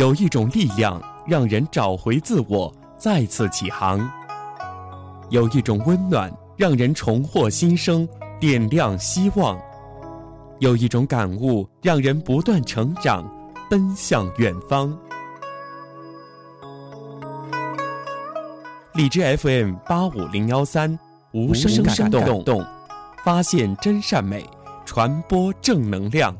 有一种力量让人找回自我再次起航。有一种温暖让人重获新生点亮希望。有一种感悟让人不断成长奔向远方。荔枝 fm 八五零幺三无声感动。发现真善美传播正能量。